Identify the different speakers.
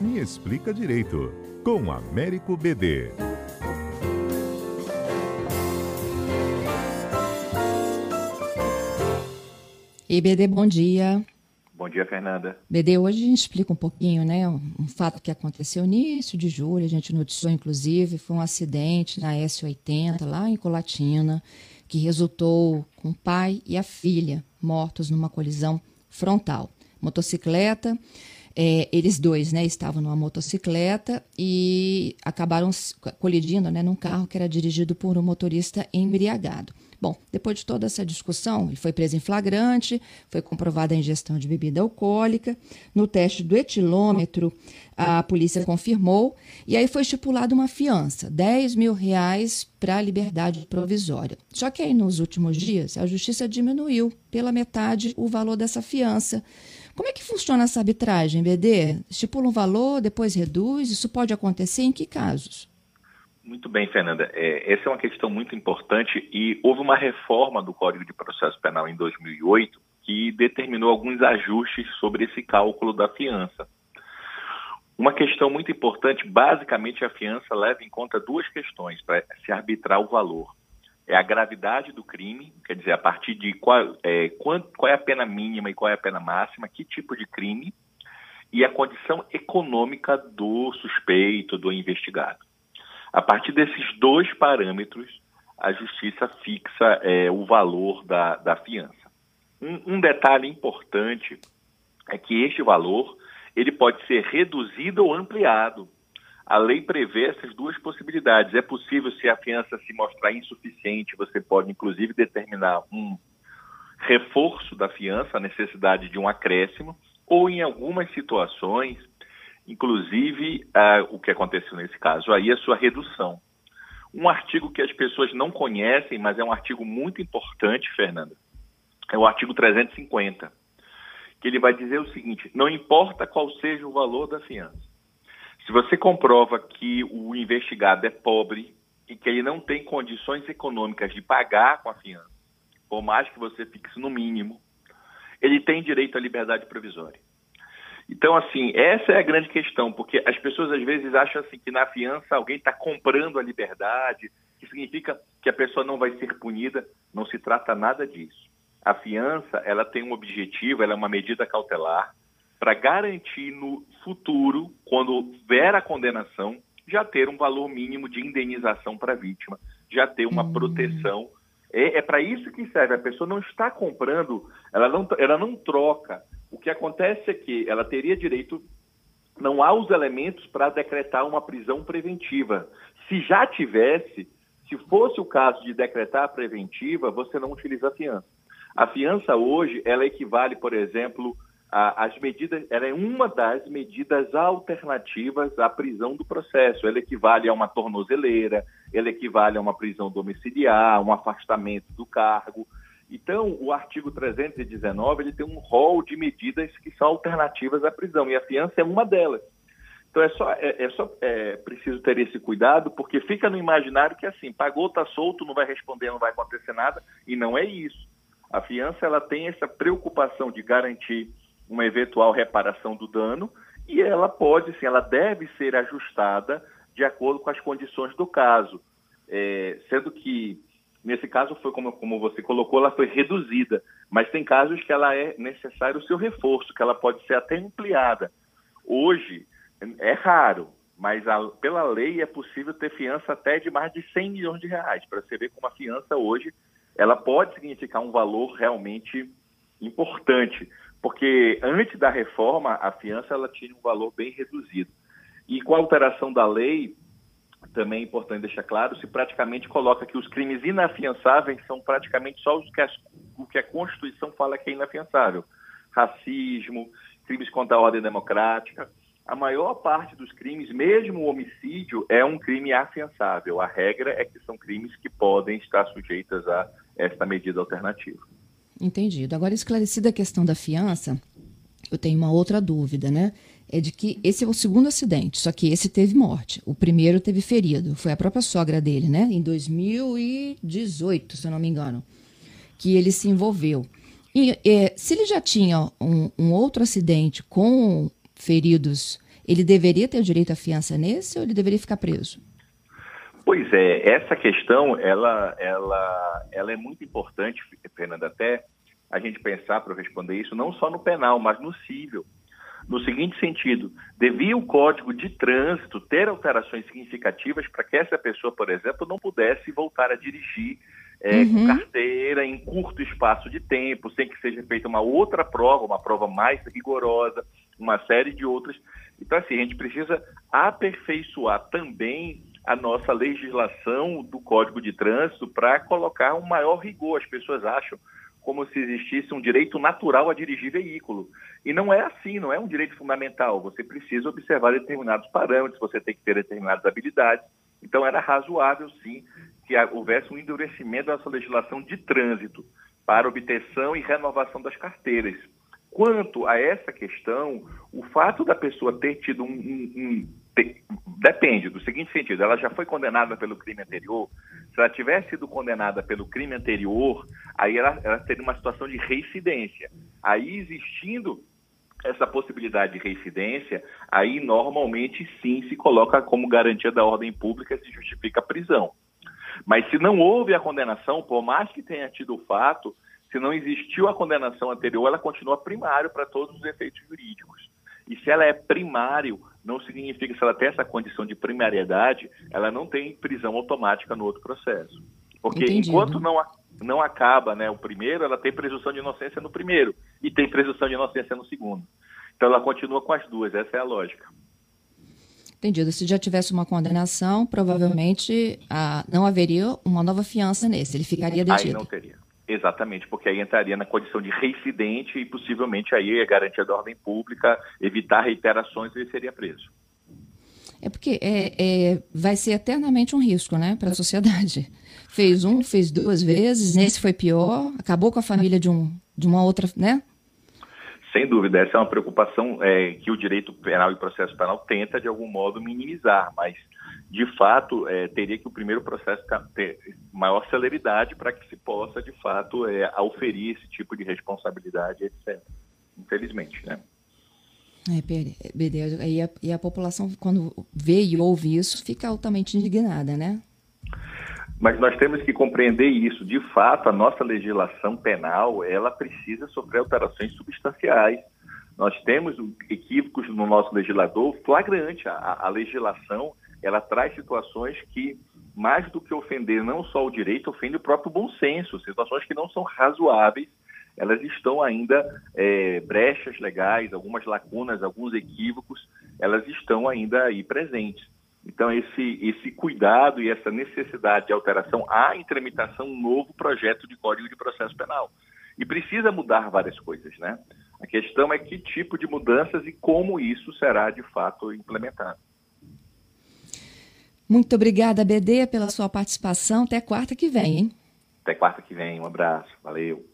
Speaker 1: Me Explica Direito, com Américo BD.
Speaker 2: E BD, bom dia.
Speaker 3: Bom dia, Fernanda.
Speaker 2: BD, hoje a gente explica um pouquinho, né? Um fato que aconteceu no início de julho, a gente noticiou, inclusive, foi um acidente na S80, lá em Colatina, que resultou com o pai e a filha mortos numa colisão frontal. Motocicleta, é, eles dois né, estavam numa motocicleta e acabaram colidindo né, num carro que era dirigido por um motorista embriagado. Bom, depois de toda essa discussão, ele foi preso em flagrante, foi comprovada a ingestão de bebida alcoólica. No teste do etilômetro, a polícia confirmou e aí foi estipulada uma fiança, 10 mil reais para a liberdade provisória. Só que aí nos últimos dias a justiça diminuiu pela metade o valor dessa fiança. Como é que funciona essa arbitragem, BD? Estipula um valor, depois reduz? Isso pode acontecer em que casos?
Speaker 3: Muito bem, Fernanda. É, essa é uma questão muito importante e houve uma reforma do Código de Processo Penal em 2008 que determinou alguns ajustes sobre esse cálculo da fiança. Uma questão muito importante, basicamente a fiança leva em conta duas questões para se arbitrar o valor. É a gravidade do crime, quer dizer, a partir de qual é, qual é a pena mínima e qual é a pena máxima, que tipo de crime, e a condição econômica do suspeito, do investigado. A partir desses dois parâmetros, a justiça fixa é, o valor da, da fiança. Um, um, detalhe importante é que este valor ele pode ser reduzido ou ampliado. A lei prevê essas duas possibilidades. É possível, se a fiança se mostrar insuficiente, você pode inclusive determinar um reforço da fiança, a necessidade de um acréscimo, ou em algumas situações inclusive uh, o que aconteceu nesse caso aí, a sua redução. Um artigo que as pessoas não conhecem, mas é um artigo muito importante, Fernanda, é o artigo 350, que ele vai dizer o seguinte: não importa qual seja o valor da fiança. Se você comprova que o investigado é pobre e que ele não tem condições econômicas de pagar com a fiança, por mais que você fixe no mínimo, ele tem direito à liberdade provisória. Então, assim, essa é a grande questão, porque as pessoas às vezes acham assim que na fiança alguém está comprando a liberdade, que significa que a pessoa não vai ser punida. Não se trata nada disso. A fiança, ela tem um objetivo, ela é uma medida cautelar para garantir no futuro, quando vier a condenação, já ter um valor mínimo de indenização para a vítima, já ter uma hum. proteção. É, é para isso que serve. A pessoa não está comprando, ela não, ela não troca o que acontece é que ela teria direito, não há os elementos para decretar uma prisão preventiva. Se já tivesse, se fosse o caso de decretar a preventiva, você não utiliza a fiança. A fiança hoje, ela equivale, por exemplo, às medidas, ela é uma das medidas alternativas à prisão do processo. Ela equivale a uma tornozeleira, ela equivale a uma prisão domiciliar, um afastamento do cargo. Então, o artigo 319 ele tem um rol de medidas que são alternativas à prisão e a fiança é uma delas. Então é só, é, é só é, preciso ter esse cuidado, porque fica no imaginário que assim, pagou, está solto, não vai responder, não vai acontecer nada, e não é isso. A fiança ela tem essa preocupação de garantir uma eventual reparação do dano e ela pode, sim, ela deve ser ajustada de acordo com as condições do caso, é, sendo que Nesse caso, foi como, como você colocou, ela foi reduzida, mas tem casos que ela é necessário o seu reforço, que ela pode ser até ampliada. Hoje, é raro, mas a, pela lei é possível ter fiança até de mais de 100 milhões de reais. Para você ver como a fiança hoje, ela pode significar um valor realmente importante, porque antes da reforma, a fiança ela tinha um valor bem reduzido. E com a alteração da lei, também é importante deixar claro, se praticamente coloca que os crimes inafiançáveis são praticamente só os que a, o que a Constituição fala que é inafiançável. Racismo, crimes contra a ordem democrática. A maior parte dos crimes, mesmo o homicídio, é um crime afiançável. A regra é que são crimes que podem estar sujeitas a esta medida alternativa.
Speaker 2: Entendido. Agora, esclarecida a questão da fiança, eu tenho uma outra dúvida, né? É de que esse é o segundo acidente, só que esse teve morte. O primeiro teve ferido. Foi a própria sogra dele, né? Em 2018, se eu não me engano, que ele se envolveu. E é, se ele já tinha um, um outro acidente com feridos ele deveria ter direito à fiança nesse ou ele deveria ficar preso?
Speaker 3: Pois é, essa questão ela, ela, ela é muito importante, Fernanda, até a gente pensar para responder isso não só no penal, mas no civil. No seguinte sentido, devia o Código de Trânsito ter alterações significativas para que essa pessoa, por exemplo, não pudesse voltar a dirigir é, uhum. com carteira em curto espaço de tempo, sem que seja feita uma outra prova, uma prova mais rigorosa, uma série de outras. Então, assim, a gente precisa aperfeiçoar também a nossa legislação do Código de Trânsito para colocar um maior rigor. As pessoas acham como se existisse um direito natural a dirigir veículo. E não é assim, não é um direito fundamental. Você precisa observar determinados parâmetros, você tem que ter determinadas habilidades. Então, era razoável, sim, que houvesse um endurecimento dessa legislação de trânsito para obtenção e renovação das carteiras. Quanto a essa questão, o fato da pessoa ter tido um, um, um depende do seguinte sentido: ela já foi condenada pelo crime anterior. Se ela tivesse sido condenada pelo crime anterior, aí ela, ela teria uma situação de reincidência. Aí existindo essa possibilidade de reincidência, aí normalmente sim se coloca como garantia da ordem pública se justifica a prisão. Mas se não houve a condenação, por mais que tenha tido o fato, se não existiu a condenação anterior, ela continua primário para todos os efeitos jurídicos. E se ela é primário, não significa, se ela tem essa condição de primariedade, ela não tem prisão automática no outro processo. Porque Entendido. enquanto não, não acaba né, o primeiro, ela tem presunção de inocência no primeiro e tem presunção de inocência no segundo. Então ela continua com as duas, essa é a lógica.
Speaker 2: Entendido. Se já tivesse uma condenação, provavelmente ah, não haveria uma nova fiança nesse, ele ficaria detido.
Speaker 3: Aí não teria. Exatamente, porque aí entraria na condição de reincidente e possivelmente aí a garantia da ordem pública, evitar reiterações, ele seria preso.
Speaker 2: É porque é, é, vai ser eternamente um risco né, para a sociedade. Fez um, fez duas vezes, nesse foi pior, acabou com a família de, um, de uma outra, né?
Speaker 3: Sem dúvida, essa é uma preocupação é, que o direito penal e processo penal tenta, de algum modo, minimizar, mas de fato, é, teria que o primeiro processo ter maior celeridade para que se possa, de fato, é, auferir esse tipo de responsabilidade, etc. Infelizmente, né?
Speaker 2: É, BD, e a, e a população, quando vê e ouve isso, fica altamente indignada, né?
Speaker 3: Mas nós temos que compreender isso. De fato, a nossa legislação penal, ela precisa sofrer alterações substanciais. Nós temos equívocos no nosso legislador flagrante. A, a legislação ela traz situações que, mais do que ofender não só o direito, ofende o próprio bom senso, situações que não são razoáveis, elas estão ainda é, brechas legais, algumas lacunas, alguns equívocos, elas estão ainda aí presentes. Então, esse, esse cuidado e essa necessidade de alteração, há em tramitação um novo projeto de Código de Processo Penal. E precisa mudar várias coisas, né? A questão é que tipo de mudanças e como isso será de fato implementado.
Speaker 2: Muito obrigada, BD, pela sua participação. Até quarta que vem, hein?
Speaker 3: Até quarta que vem. Um abraço. Valeu.